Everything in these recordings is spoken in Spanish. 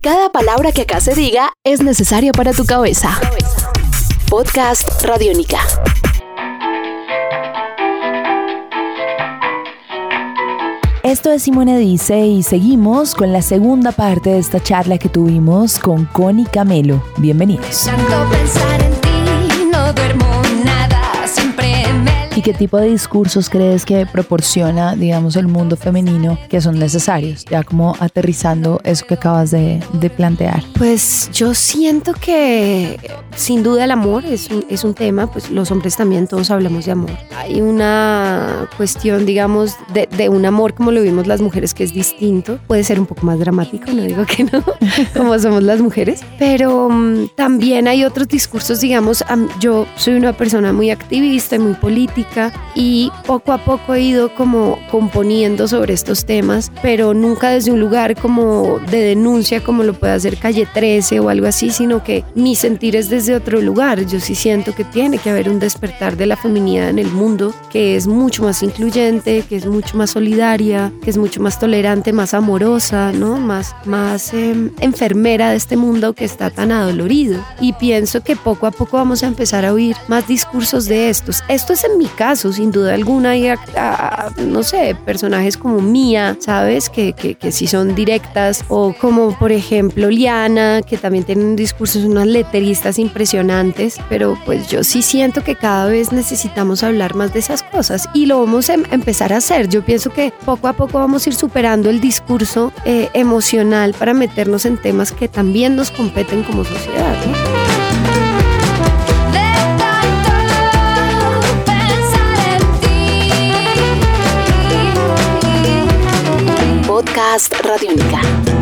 Cada palabra que acá se diga es necesaria para tu cabeza. Podcast Radiónica. Esto es Simone Dice y seguimos con la segunda parte de esta charla que tuvimos con Connie Camelo. Bienvenidos. Tanto pensar en ti, no duermo nada, siempre me ¿Y qué tipo de discursos crees que proporciona, digamos, el mundo femenino que son necesarios? Ya como aterrizando eso que acabas de, de plantear. Pues yo siento que sin duda el amor es un, es un tema, pues los hombres también todos hablamos de amor. Hay una cuestión, digamos, de, de un amor como lo vimos las mujeres que es distinto. Puede ser un poco más dramático, no digo que no, como somos las mujeres, pero mm, también hay otros discursos, digamos, am- yo soy una persona muy activista y muy política y poco a poco he ido como componiendo sobre estos temas, pero nunca desde un lugar como de denuncia como lo puede hacer Calle 13 o algo así, sino que mi sentir es desde otro lugar. Yo sí siento que tiene que haber un despertar de la feminidad en el mundo que es mucho más incluyente, que es mucho más solidaria, que es mucho más tolerante, más amorosa, ¿no? Más, más em, enfermera de este mundo que está tan adolorido. Y pienso que poco a poco vamos a empezar a oír más discursos de estos. Esto es en mi caso, sin duda alguna, hay, a- a- no sé, personajes como Mía, ¿sabes? Que, que, que sí son directas, o como por ejemplo Liana, que también tienen discursos, unas letteristas impresionantes, pero pues yo sí siento que cada vez necesitamos hablar más de esas cosas y lo vamos a em- empezar a hacer. Yo pienso que poco a poco vamos a ir superando el discurso eh, emocional para meternos en temas que también nos competen como sociedad. ¿no? Podcast Radiónica.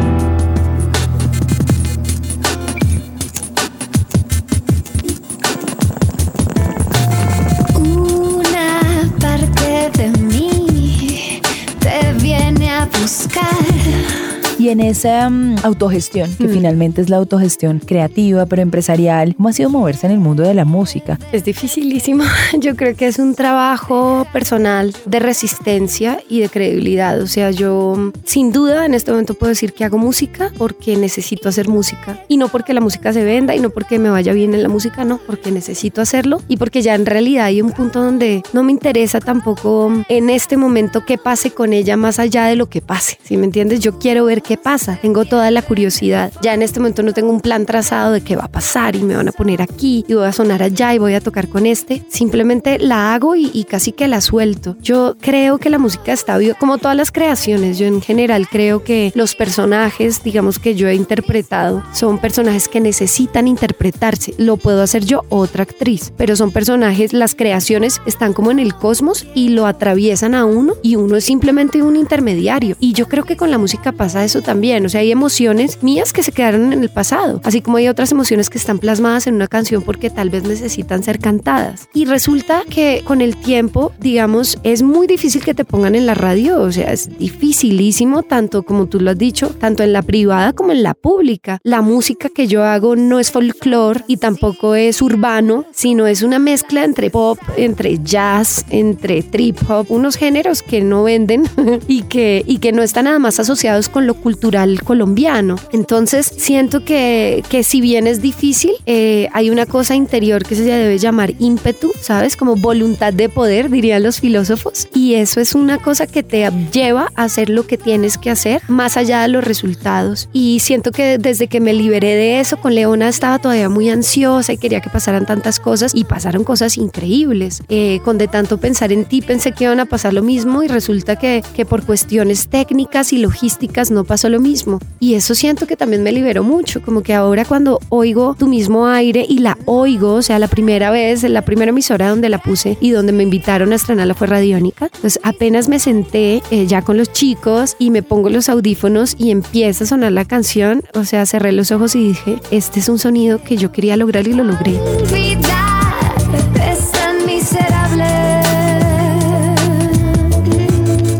Y en esa mm, autogestión, que finalmente es la autogestión creativa, pero empresarial, ¿cómo ha sido moverse en el mundo de la música? Es dificilísimo. Yo creo que es un trabajo personal de resistencia y de credibilidad. O sea, yo sin duda en este momento puedo decir que hago música porque necesito hacer música. Y no porque la música se venda y no porque me vaya bien en la música, no, porque necesito hacerlo y porque ya en realidad hay un punto donde no me interesa tampoco en este momento qué pase con ella más allá de lo que pase. Si me entiendes, yo quiero ver qué pasa. Tengo toda la curiosidad. Ya en este momento no tengo un plan trazado de qué va a pasar y me van a poner aquí y voy a sonar allá y voy a tocar con este. Simplemente la hago y, y casi que la suelto. Yo creo que la música está viva, como todas las creaciones. Yo en general creo que los personajes, digamos que yo he interpretado, son personajes que necesitan interpretarse. Lo puedo hacer yo otra actriz, pero son personajes, las creaciones están como en el cosmos y lo atraviesan a uno y uno es simplemente un intermediario. Y yo creo que con la música pasa eso también. O sea, hay emociones mías que se quedaron en el pasado, así como hay otras emociones que están plasmadas en una canción porque tal vez necesitan ser cantadas. Y resulta que con el tiempo, digamos, es muy difícil que te pongan en la radio. O sea, es dificilísimo, tanto como tú lo has dicho, tanto en la privada como en la pública. La música que yo hago no es folclore y tampoco es urbano, sino es una mezcla entre pop, entre jazz, entre trip hop, unos géneros que no venden y que, y que no están nada más asociados con lo cultural colombiano. Entonces siento que, que si bien es difícil, eh, hay una cosa interior que se debe llamar ímpetu, ¿sabes? Como voluntad de poder, dirían los filósofos. Y eso es una cosa que te lleva a hacer lo que tienes que hacer, más allá de los resultados. Y siento que desde que me liberé de eso, con Leona estaba todavía muy ansiosa y quería que pasaran tantas cosas y pasaron cosas increíbles. Eh, con de tanto pensar en ti pensé que iban a pasar lo mismo y resulta que, que por cuestiones técnicas y logísticas no pasó lo mismo. Y eso siento que también me liberó mucho, como que ahora cuando oigo tu mismo aire y la oigo, o sea, la primera vez, la primera emisora donde la puse y donde me invitaron a estrenarla fue Radiónica, pues apenas me senté eh, ya con los chicos y me pongo los audífonos y empieza a sonar la canción, o sea, cerré los ojos y dije, este es un sonido que yo quería lograr y lo logré.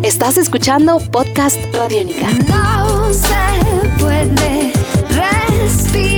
Estás escuchando Podcast Radiónica. No se puede respirar tú mismo.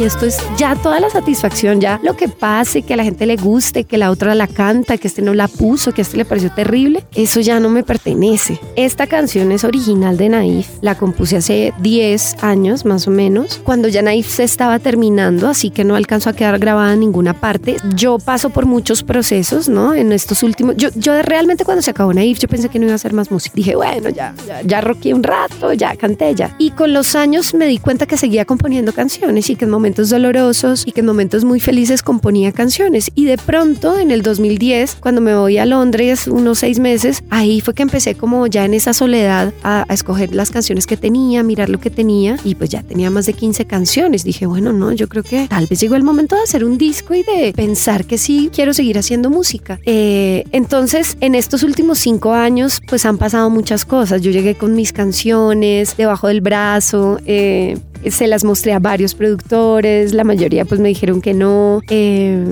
Esto es ya toda la satisfacción, ya lo que pase, que a la gente le guste, que la otra la canta, que este no la puso, que este le pareció terrible, eso ya no me pertenece. Esta canción es original de Naif, la compuse hace 10 años más o menos, cuando ya Naif se estaba terminando, así que no alcanzó a quedar grabada en ninguna parte. Yo paso por muchos procesos, ¿no? En estos últimos, yo, yo realmente cuando se acabó Naif, yo pensé que no iba a hacer más música. Dije, bueno, ya, ya, ya roqué un rato, ya canté ya. Y con los años me di cuenta que seguía componiendo canciones y que en momentos dolorosos y que en momentos muy felices componía canciones. Y de pronto en el 2010, cuando me voy a Londres unos seis meses, ahí fue que empecé como ya en esa soledad a, a escoger las canciones que tenía, mirar lo que tenía y pues ya tenía más de 15 canciones. Dije, bueno, no, yo creo que tal vez llegó el momento de hacer un disco y de pensar que sí quiero seguir haciendo música. Eh, entonces, en estos últimos cinco años, pues han pasado muchas cosas. Yo llegué con mis canciones debajo del brazo. Eh, se las mostré a varios productores, la mayoría pues me dijeron que no. Eh,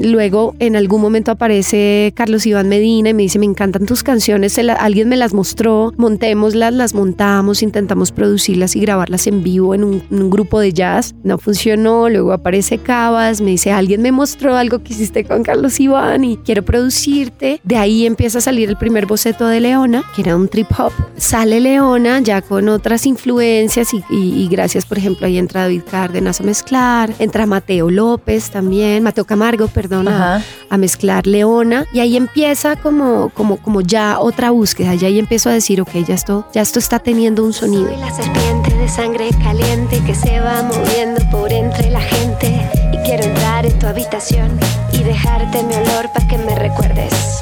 luego en algún momento aparece Carlos Iván Medina y me dice, me encantan tus canciones, alguien me las mostró, montémoslas, las montamos, intentamos producirlas y grabarlas en vivo en un, grupo de jazz. No funcionó, luego aparece Cabas, me dice, alguien me mostró algo que hiciste con Carlos Iván y quiero producirte. De ahí empieza a salir el primer boceto de Leona, que era un trip hop. Sale Leona ya con otras influencias y, y- y gracias, por ejemplo, ahí entra David Cárdenas a mezclar, entra Mateo López también, Mateo Camargo, perdón, a- Ajá. a mezclar Leona y ahí empieza como, como, como ya otra búsqueda, ya ahí empiezo a decir, ok, ya esto, ya esto está teniendo un sonido. Soy la serpiente de sangre caliente que se va moviendo por entre la gente. Y quiero entrar en tu habitación y dejarte mi olor para que me recuerdes.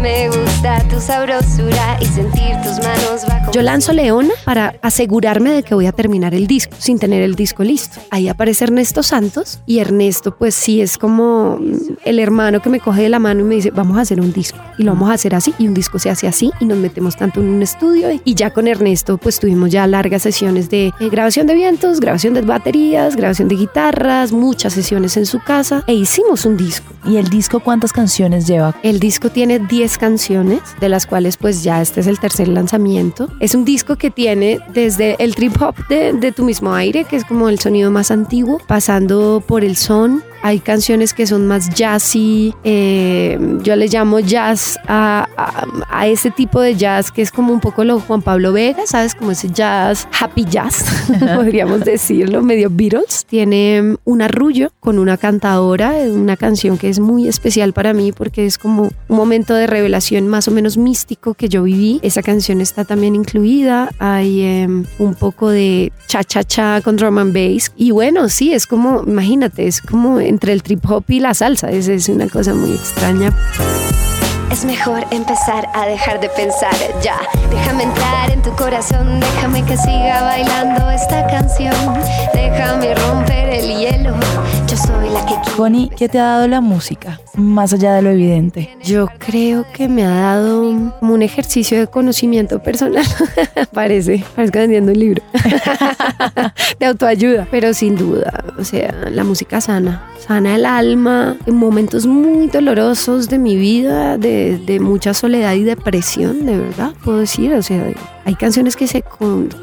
Me gusta tu sabrosura y sentir tus manos bajo. Yo lanzo Leona para asegurarme de que voy a terminar el disco sin tener el disco listo. Ahí aparece Ernesto Santos y Ernesto pues sí es como el hermano que me coge de la mano y me dice vamos a hacer un disco y lo vamos a hacer así y un disco se hace así y nos metemos tanto en un estudio y ya con Ernesto pues tuvimos ya largas sesiones de eh, grabación de vientos, grabación de baterías, grabación de guitarras, muchas sesiones en su casa e hicimos un disco. ¿Y el disco cuántas canciones lleva? El disco tiene 10 canciones, de las cuales pues ya este es el tercer lanzamiento. Es un disco que tiene desde el trip hop de, de tu mismo aire, que es como el sonido más antiguo, pasando por el son. Hay canciones que son más jazzy, eh, yo le llamo jazz a, a- a ese tipo de jazz que es como un poco lo Juan Pablo Vega, ¿sabes? Como ese jazz, happy jazz, podríamos decirlo, medio Beatles. Tiene un arrullo con una cantadora, una canción que es muy especial para mí porque es como un momento de revelación más o menos místico que yo viví. Esa canción está también incluida. Hay em, un poco de cha cha cha con drum and bass. Y bueno, sí, es como, imagínate, es como entre el trip hop y la salsa. Es, es una cosa muy extraña. Es mejor empezar a dejar de pensar ya. Déjame entrar en tu corazón, déjame que siga bailando esta canción. Déjame romper el hielo. Connie, ¿qué te ha dado la música? Más allá de lo evidente. Yo creo que me ha dado como un ejercicio de conocimiento personal. parece, parece vendiendo un libro de autoayuda. Pero sin duda, o sea, la música sana, sana el alma en momentos muy dolorosos de mi vida, de, de mucha soledad y depresión, de verdad, puedo decir. O sea, hay canciones que se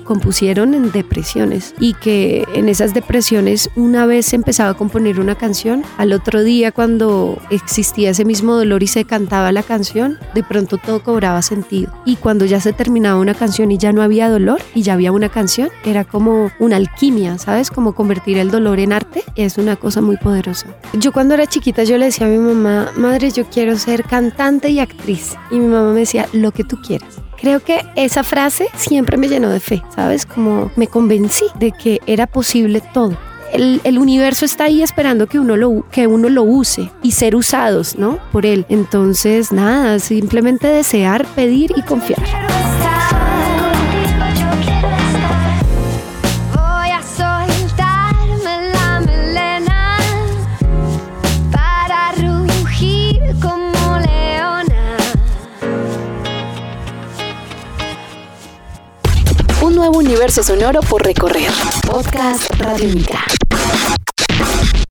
compusieron en depresiones y que en esas depresiones una vez empezaba a componer una canción, al otro día cuando existía ese mismo dolor y se cantaba la canción, de pronto todo cobraba sentido. Y cuando ya se terminaba una canción y ya no había dolor y ya había una canción, era como una alquimia, ¿sabes? Como convertir el dolor en arte, es una cosa muy poderosa. Yo cuando era chiquita yo le decía a mi mamá, madre, yo quiero ser cantante y actriz. Y mi mamá me decía, lo que tú quieras. Creo que esa frase siempre me llenó de fe, ¿sabes? Como me convencí de que era posible todo. El, el universo está ahí esperando que uno, lo, que uno lo use y ser usados, ¿no? Por él. Entonces, nada, simplemente desear, pedir y confiar. Sonoro por recorrer. Podcast Radio Única.